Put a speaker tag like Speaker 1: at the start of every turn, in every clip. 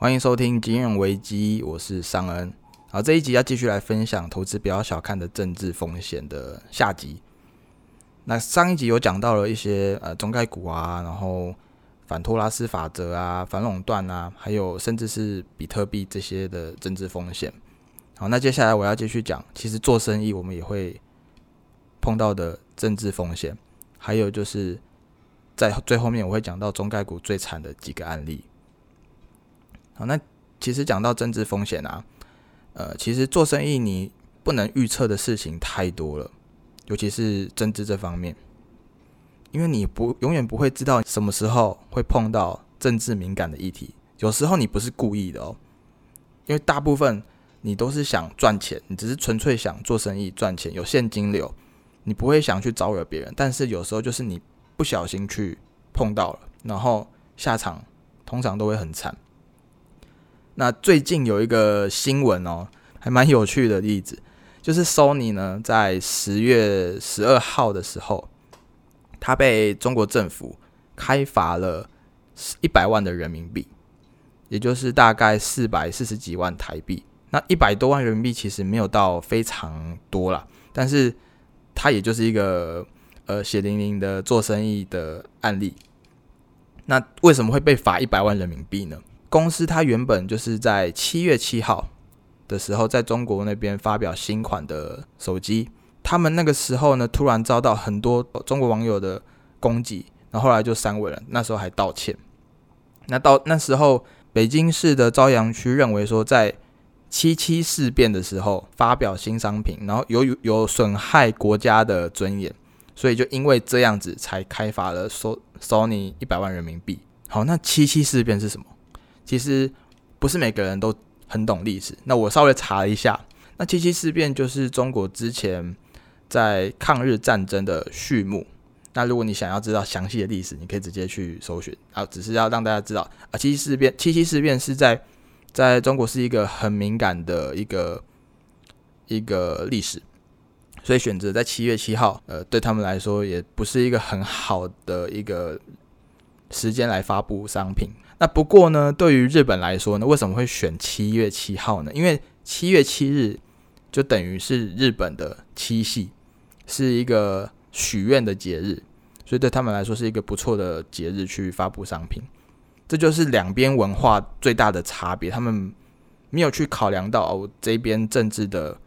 Speaker 1: 欢迎收听《金融危机》，我是尚恩。好，这一集要继续来分享投资不要小看的政治风险的下集。那上一集有讲到了一些呃中概股啊，然后反托拉斯法则啊、反垄断啊，还有甚至是比特币这些的政治风险。好，那接下来我要继续讲，其实做生意我们也会碰到的政治风险，还有就是在最后面我会讲到中概股最惨的几个案例。好，那其实讲到政治风险啊，呃，其实做生意你不能预测的事情太多了，尤其是政治这方面，因为你不永远不会知道什么时候会碰到政治敏感的议题。有时候你不是故意的哦，因为大部分你都是想赚钱，你只是纯粹想做生意赚钱，有现金流，你不会想去招惹别人。但是有时候就是你不小心去碰到了，然后下场通常都会很惨。那最近有一个新闻哦，还蛮有趣的例子，就是 Sony 呢，在十月十二号的时候，它被中国政府开罚了一百万的人民币，也就是大概四百四十几万台币。那一百多万人民币其实没有到非常多啦，但是它也就是一个呃血淋淋的做生意的案例。那为什么会被罚一百万人民币呢？公司它原本就是在七月七号的时候，在中国那边发表新款的手机，他们那个时候呢，突然遭到很多中国网友的攻击，然后后来就删文了。那时候还道歉。那到那时候，北京市的朝阳区认为说，在七七事变的时候发表新商品，然后有有损害国家的尊严，所以就因为这样子才开发了 Sony 一百万人民币。好，那七七事变是什么？其实不是每个人都很懂历史。那我稍微查了一下，那七七事变就是中国之前在抗日战争的序幕。那如果你想要知道详细的历史，你可以直接去搜寻啊。只是要让大家知道啊，七七事变，七七事变是在在中国是一个很敏感的一个一个历史，所以选择在七月七号，呃，对他们来说也不是一个很好的一个时间来发布商品。那不过呢，对于日本来说呢，为什么会选七月七号呢？因为七月七日就等于是日本的七夕，是一个许愿的节日，所以对他们来说是一个不错的节日去发布商品。这就是两边文化最大的差别，他们没有去考量到哦这边政治的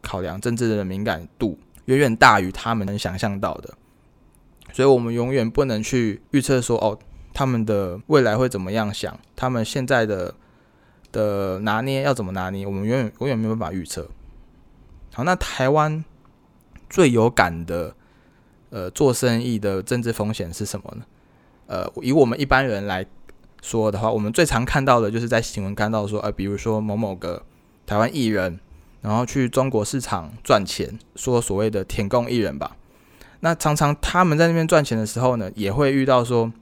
Speaker 1: 考量，政治的敏感度远远大于他们能想象到的，所以我们永远不能去预测说哦。他们的未来会怎么样想？他们现在的的拿捏要怎么拿捏？我们永远永远没有办法预测。好，那台湾最有感的呃做生意的政治风险是什么呢？呃，以我们一般人来说的话，我们最常看到的就是在新闻看到说，呃，比如说某某个台湾艺人，然后去中国市场赚钱，说所谓的“舔供艺人”吧。那常常他们在那边赚钱的时候呢，也会遇到说。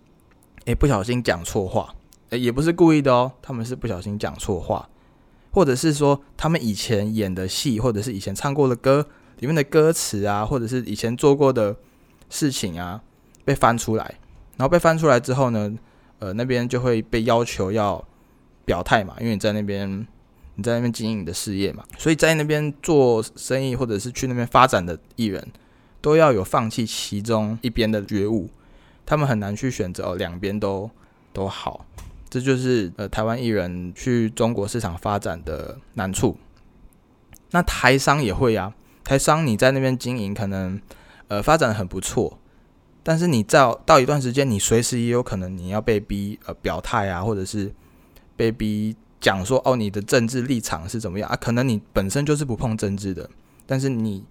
Speaker 1: 诶，不小心讲错话，诶，也不是故意的哦，他们是不小心讲错话，或者是说他们以前演的戏，或者是以前唱过的歌里面的歌词啊，或者是以前做过的事情啊，被翻出来，然后被翻出来之后呢，呃，那边就会被要求要表态嘛，因为你在那边你在那边经营你的事业嘛，所以在那边做生意或者是去那边发展的艺人，都要有放弃其中一边的觉悟。他们很难去选择哦，两边都都好，这就是呃台湾艺人去中国市场发展的难处。那台商也会啊，台商你在那边经营可能呃发展很不错，但是你到到一段时间，你随时也有可能你要被逼呃表态啊，或者是被逼讲说哦你的政治立场是怎么样啊？可能你本身就是不碰政治的，但是你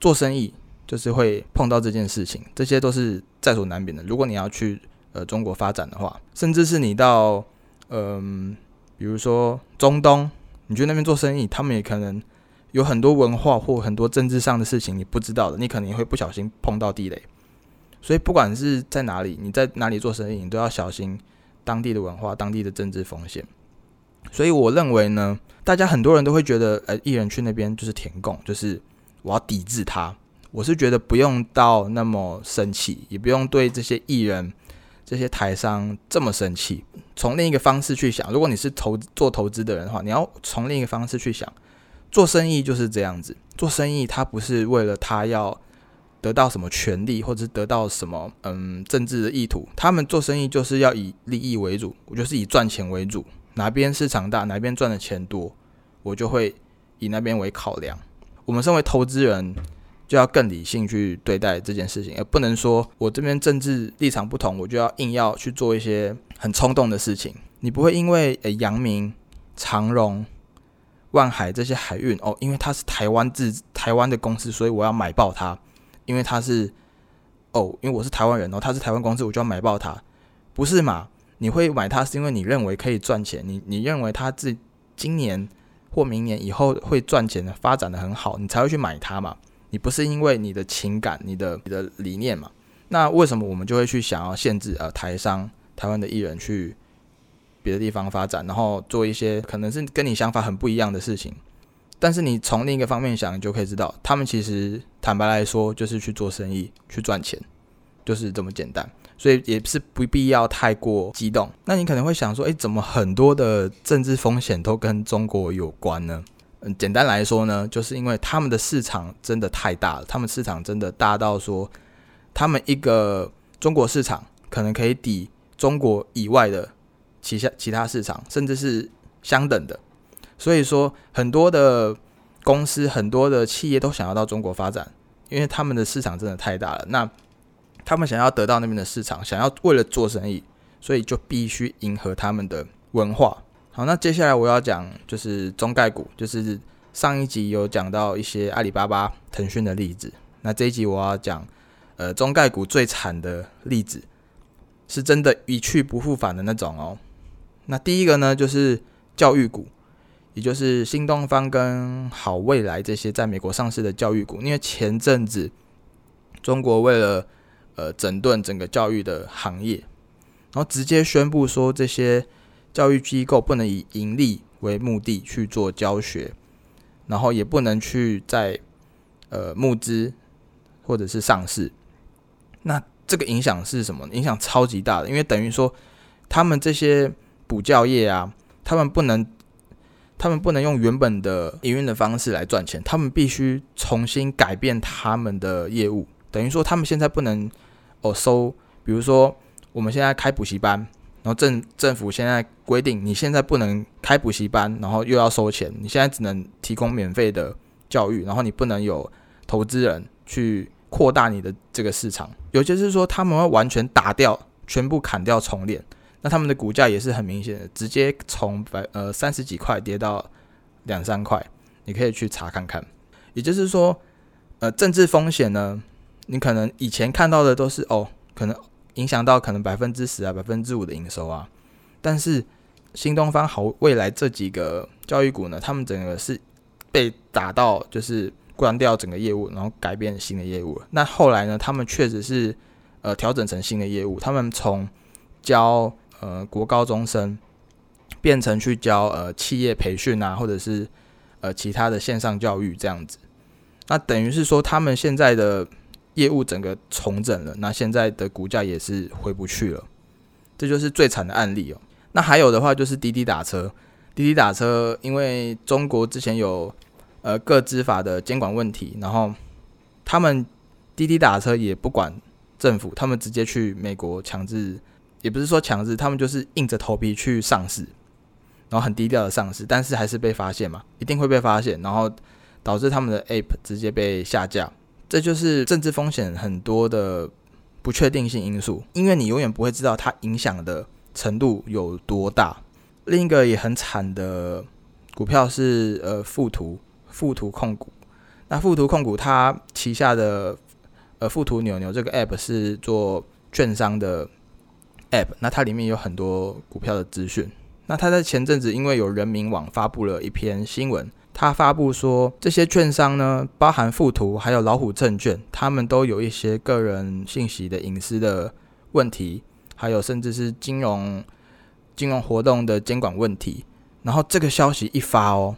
Speaker 1: 做生意。就是会碰到这件事情，这些都是在所难免的。如果你要去呃中国发展的话，甚至是你到嗯，比如说中东，你去那边做生意，他们也可能有很多文化或很多政治上的事情你不知道的，你可能也会不小心碰到地雷。所以不管是在哪里，你在哪里做生意，你都要小心当地的文化、当地的政治风险。所以我认为呢，大家很多人都会觉得，呃，艺人去那边就是填供，就是我要抵制他。我是觉得不用到那么生气，也不用对这些艺人这些台商这么生气？从另一个方式去想，如果你是投做投资的人的话，你要从另一个方式去想，做生意就是这样子。做生意，他不是为了他要得到什么权利，或者得到什么嗯政治的意图。他们做生意就是要以利益为主，我就是以赚钱为主。哪边市场大，哪边赚的钱多，我就会以那边为考量。我们身为投资人，就要更理性去对待这件事情，而不能说我这边政治立场不同，我就要硬要去做一些很冲动的事情。你不会因为诶阳明、长荣、万海这些海运哦，因为它是台湾自台湾的公司，所以我要买爆它。因为它是哦，因为我是台湾人哦，它是台湾公司，我就要买爆它，不是嘛？你会买它是因为你认为可以赚钱，你你认为它自今年或明年以后会赚钱的，发展的很好，你才会去买它嘛？你不是因为你的情感、你的你的理念嘛？那为什么我们就会去想要限制呃台商、台湾的艺人去别的地方发展，然后做一些可能是跟你想法很不一样的事情？但是你从另一个方面想，你就可以知道，他们其实坦白来说，就是去做生意、去赚钱，就是这么简单。所以也是不必要太过激动。那你可能会想说，诶，怎么很多的政治风险都跟中国有关呢？简单来说呢，就是因为他们的市场真的太大了，他们市场真的大到说，他们一个中国市场可能可以抵中国以外的其他其他市场，甚至是相等的。所以说，很多的公司、很多的企业都想要到中国发展，因为他们的市场真的太大了。那他们想要得到那边的市场，想要为了做生意，所以就必须迎合他们的文化。好，那接下来我要讲就是中概股，就是上一集有讲到一些阿里巴巴、腾讯的例子。那这一集我要讲，呃，中概股最惨的例子，是真的一去不复返的那种哦。那第一个呢，就是教育股。也就是新东方跟好未来这些在美国上市的教育股，因为前阵子中国为了呃整顿整个教育的行业，然后直接宣布说这些教育机构不能以盈利为目的去做教学，然后也不能去在呃募资或者是上市。那这个影响是什么？影响超级大的，因为等于说他们这些补教业啊，他们不能。他们不能用原本的营运的方式来赚钱，他们必须重新改变他们的业务。等于说，他们现在不能哦收，比如说我们现在开补习班，然后政政府现在规定，你现在不能开补习班，然后又要收钱，你现在只能提供免费的教育，然后你不能有投资人去扩大你的这个市场。有些是说他们会完全打掉，全部砍掉重练。那他们的股价也是很明显的，直接从百呃三十几块跌到两三块，你可以去查看看。也就是说，呃，政治风险呢，你可能以前看到的都是哦，可能影响到可能百分之十啊、百分之五的营收啊。但是新东方好未来这几个教育股呢，他们整个是被打到就是关掉整个业务，然后改变新的业务。那后来呢，他们确实是呃调整成新的业务，他们从教呃，国高中生变成去教呃企业培训啊，或者是呃其他的线上教育这样子，那等于是说他们现在的业务整个重整了，那现在的股价也是回不去了，这就是最惨的案例哦。那还有的话就是滴滴打车，滴滴打车因为中国之前有呃各执法的监管问题，然后他们滴滴打车也不管政府，他们直接去美国强制。也不是说强制，他们就是硬着头皮去上市，然后很低调的上市，但是还是被发现嘛，一定会被发现，然后导致他们的 App 直接被下架，这就是政治风险很多的不确定性因素，因为你永远不会知道它影响的程度有多大。另一个也很惨的股票是呃富途，富途控股，那富途控股它旗下的呃富途牛牛这个 App 是做券商的。app，那它里面有很多股票的资讯。那它在前阵子因为有人民网发布了一篇新闻，他发布说这些券商呢，包含富途还有老虎证券，他们都有一些个人信息的隐私的问题，还有甚至是金融金融活动的监管问题。然后这个消息一发哦，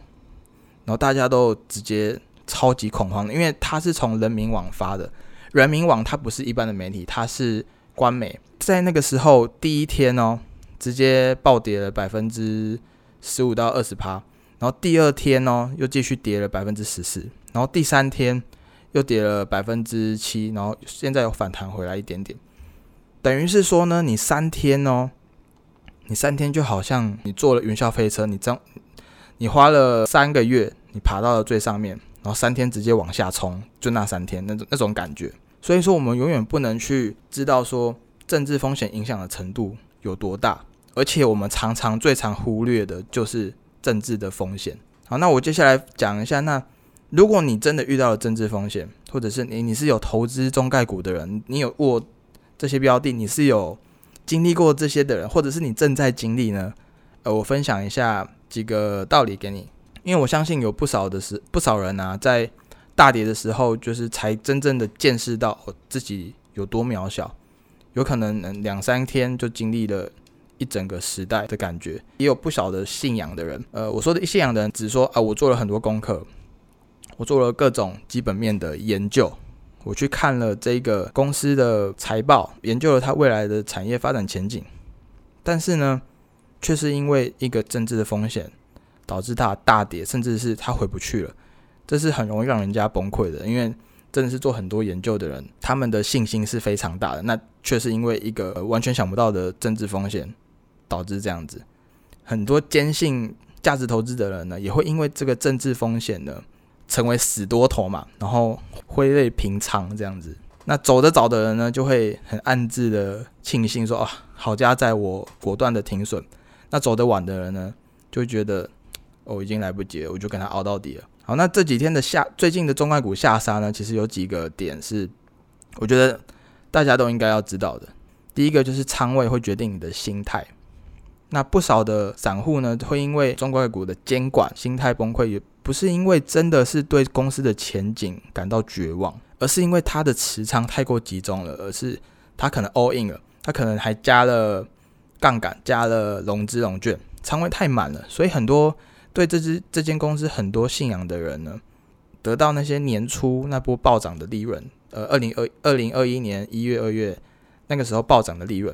Speaker 1: 然后大家都直接超级恐慌，因为它是从人民网发的。人民网它不是一般的媒体，它是官媒。在那个时候第一天哦，直接暴跌了百分之十五到二十趴，然后第二天哦又继续跌了百分之十四，然后第三天又跌了百分之七，然后现在又反弹回来一点点，等于是说呢，你三天哦，你三天就好像你坐了云霄飞车，你这样你花了三个月，你爬到了最上面，然后三天直接往下冲，就那三天那种那种感觉。所以说，我们永远不能去知道说政治风险影响的程度有多大，而且我们常常最常忽略的就是政治的风险。好，那我接下来讲一下，那如果你真的遇到了政治风险，或者是你你是有投资中概股的人，你有握这些标的，你是有经历过这些的人，或者是你正在经历呢？呃，我分享一下几个道理给你，因为我相信有不少的是不少人啊，在。大跌的时候，就是才真正的见识到自己有多渺小，有可能两三天就经历了一整个时代的感觉。也有不少的信仰的人，呃，我说的信仰的人，只说啊，我做了很多功课，我做了各种基本面的研究，我去看了这个公司的财报，研究了它未来的产业发展前景，但是呢，却是因为一个政治的风险，导致它大跌，甚至是它回不去了。这是很容易让人家崩溃的，因为真的是做很多研究的人，他们的信心是非常大的，那却是因为一个完全想不到的政治风险导致这样子。很多坚信价值投资的人呢，也会因为这个政治风险呢，成为死多头嘛，然后挥泪平仓这样子。那走得早的人呢，就会很暗自的庆幸说啊，好家在我果断的停损。那走得晚的人呢，就觉得哦，已经来不及了，我就跟他熬到底了。好，那这几天的下最近的中概股下杀呢，其实有几个点是我觉得大家都应该要知道的。第一个就是仓位会决定你的心态。那不少的散户呢，会因为中概股的监管心态崩溃，也不是因为真的是对公司的前景感到绝望，而是因为他的持仓太过集中了，而是他可能 all in 了，他可能还加了杠杆，加了融资融券，仓位太满了，所以很多。对这支这间公司很多信仰的人呢，得到那些年初那波暴涨的利润，呃，二零二二零二一年一月二月那个时候暴涨的利润，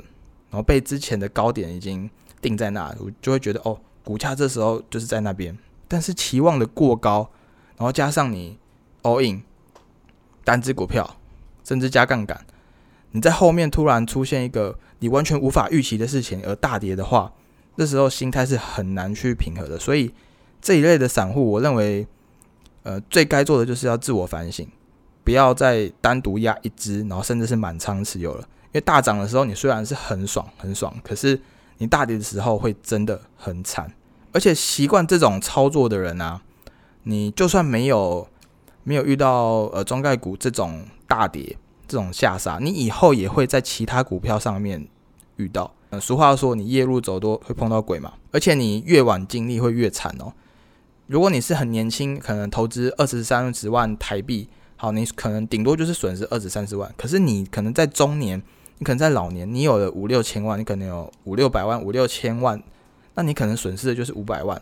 Speaker 1: 然后被之前的高点已经定在那，我就会觉得哦，股价这时候就是在那边，但是期望的过高，然后加上你 all in 单只股票，甚至加杠杆，你在后面突然出现一个你完全无法预期的事情而大跌的话，这时候心态是很难去平和的，所以。这一类的散户，我认为，呃，最该做的就是要自我反省，不要再单独压一只，然后甚至是满仓持有了。因为大涨的时候，你虽然是很爽很爽，可是你大跌的时候会真的很惨。而且习惯这种操作的人啊，你就算没有没有遇到呃中概股这种大跌、这种下杀，你以后也会在其他股票上面遇到。呃，俗话说，你夜路走多会碰到鬼嘛。而且你越晚经历会越惨哦。如果你是很年轻，可能投资二十三十万台币，好，你可能顶多就是损失二十三十万。可是你可能在中年，你可能在老年，你有了五六千万，你可能有五六百万、五六千万，那你可能损失的就是五百万、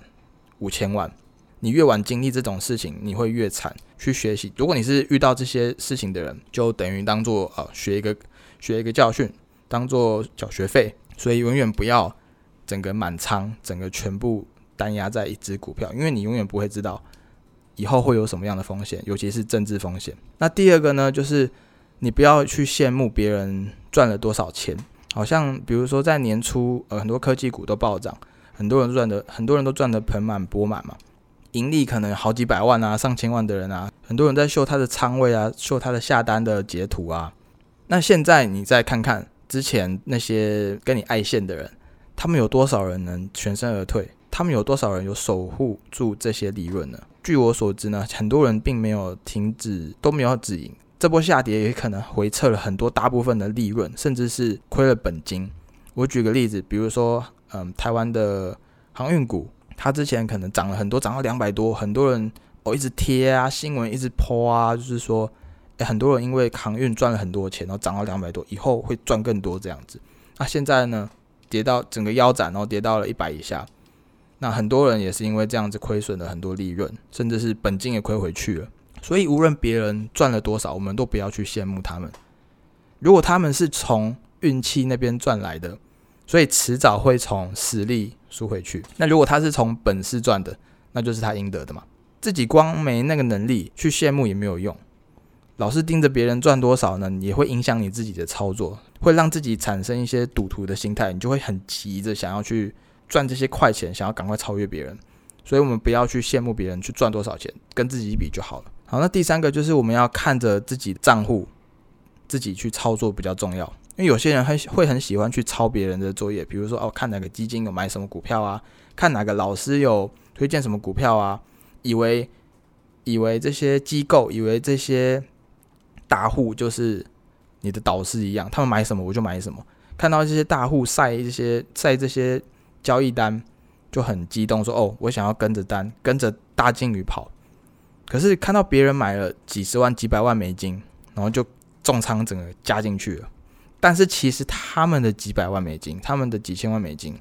Speaker 1: 五千万。你越晚经历这种事情，你会越惨。去学习，如果你是遇到这些事情的人，就等于当做啊学一个学一个教训，当做缴学费。所以永远不要整个满仓，整个全部。单压在一只股票，因为你永远不会知道以后会有什么样的风险，尤其是政治风险。那第二个呢，就是你不要去羡慕别人赚了多少钱。好像比如说在年初，呃，很多科技股都暴涨，很多人赚的，很多人都赚得盆满钵满嘛，盈利可能好几百万啊，上千万的人啊，很多人在秀他的仓位啊，秀他的下单的截图啊。那现在你再看看之前那些跟你爱线的人，他们有多少人能全身而退？他们有多少人有守护住这些利润呢？据我所知呢，很多人并没有停止，都没有止盈。这波下跌也可能回撤了很多大部分的利润，甚至是亏了本金。我举个例子，比如说，嗯，台湾的航运股，它之前可能涨了很多，涨到两百多，很多人哦一直贴啊，新闻一直泼啊，就是说，诶，很多人因为航运赚了很多钱，然后涨到两百多，以后会赚更多这样子。那现在呢，跌到整个腰斩，然后跌到了一百以下。那很多人也是因为这样子亏损了很多利润，甚至是本金也亏回去了。所以无论别人赚了多少，我们都不要去羡慕他们。如果他们是从运气那边赚来的，所以迟早会从实力输回去。那如果他是从本事赚的，那就是他应得的嘛。自己光没那个能力去羡慕也没有用，老是盯着别人赚多少呢，也会影响你自己的操作，会让自己产生一些赌徒的心态，你就会很急着想要去赚这些快钱，想要赶快超越别人。所以，我们不要去羡慕别人去赚多少钱，跟自己比就好了。好，那第三个就是我们要看着自己账户，自己去操作比较重要。因为有些人很会很喜欢去抄别人的作业，比如说哦，看哪个基金有买什么股票啊，看哪个老师有推荐什么股票啊。以为以为这些机构，以为这些大户就是你的导师一样，他们买什么我就买什么。看到这些大户晒这些晒这些交易单，就很激动，说：“哦，我想要跟着单，跟着大金鱼跑。”可是看到别人买了几十万、几百万美金，然后就重仓整个加进去了。但是其实他们的几百万美金，他们的几千万美金，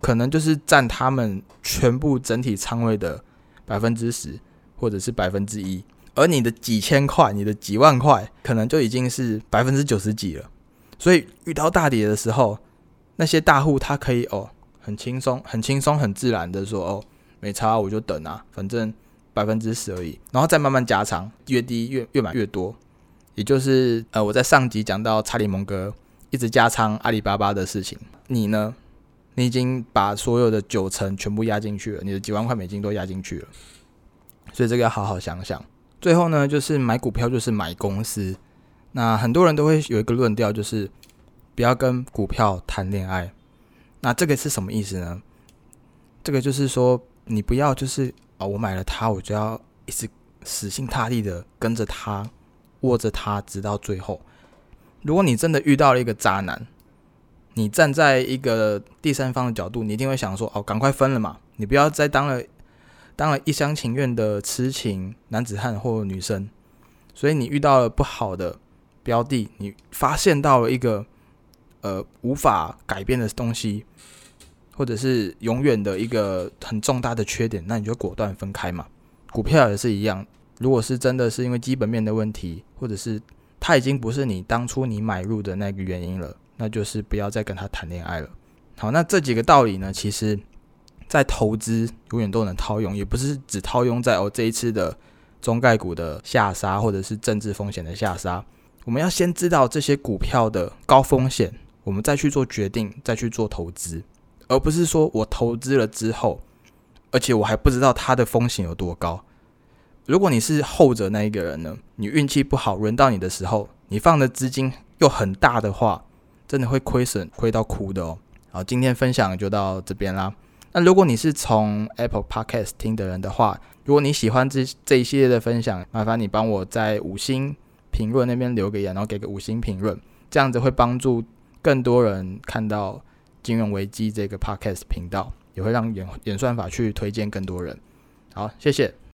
Speaker 1: 可能就是占他们全部整体仓位的。百分之十，或者是百分之一，而你的几千块、你的几万块，可能就已经是百分之九十几了。所以遇到大跌的时候，那些大户他可以哦，很轻松、很轻松、很自然的说哦，没差，我就等啊，反正百分之十而已，然后再慢慢加仓，越低越越买越多。也就是呃，我在上集讲到查理蒙哥一直加仓阿里巴巴的事情，你呢？你已经把所有的九成全部压进去了，你的几万块美金都压进去了，所以这个要好好想想。最后呢，就是买股票就是买公司。那很多人都会有一个论调，就是不要跟股票谈恋爱。那这个是什么意思呢？这个就是说，你不要就是啊，我买了它，我就要一直死心塌地的跟着他，握着它直到最后。如果你真的遇到了一个渣男，你站在一个第三方的角度，你一定会想说：“哦，赶快分了嘛！你不要再当了当了一厢情愿的痴情男子汉或女生。”所以你遇到了不好的标的，你发现到了一个呃无法改变的东西，或者是永远的一个很重大的缺点，那你就果断分开嘛。股票也是一样，如果是真的是因为基本面的问题，或者是它已经不是你当初你买入的那个原因了。那就是不要再跟他谈恋爱了。好，那这几个道理呢，其实，在投资永远都能套用，也不是只套用在哦这一次的中概股的下杀，或者是政治风险的下杀。我们要先知道这些股票的高风险，我们再去做决定，再去做投资，而不是说我投资了之后，而且我还不知道它的风险有多高。如果你是后者那一个人呢，你运气不好，轮到你的时候，你放的资金又很大的话。真的会亏损，亏到哭的哦。好，今天分享就到这边啦。那如果你是从 Apple Podcast 听的人的话，如果你喜欢这这一系列的分享，麻烦你帮我在五星评论那边留个言，然后给个五星评论，这样子会帮助更多人看到金融危机这个 Podcast 频道，也会让演演算法去推荐更多人。好，谢谢，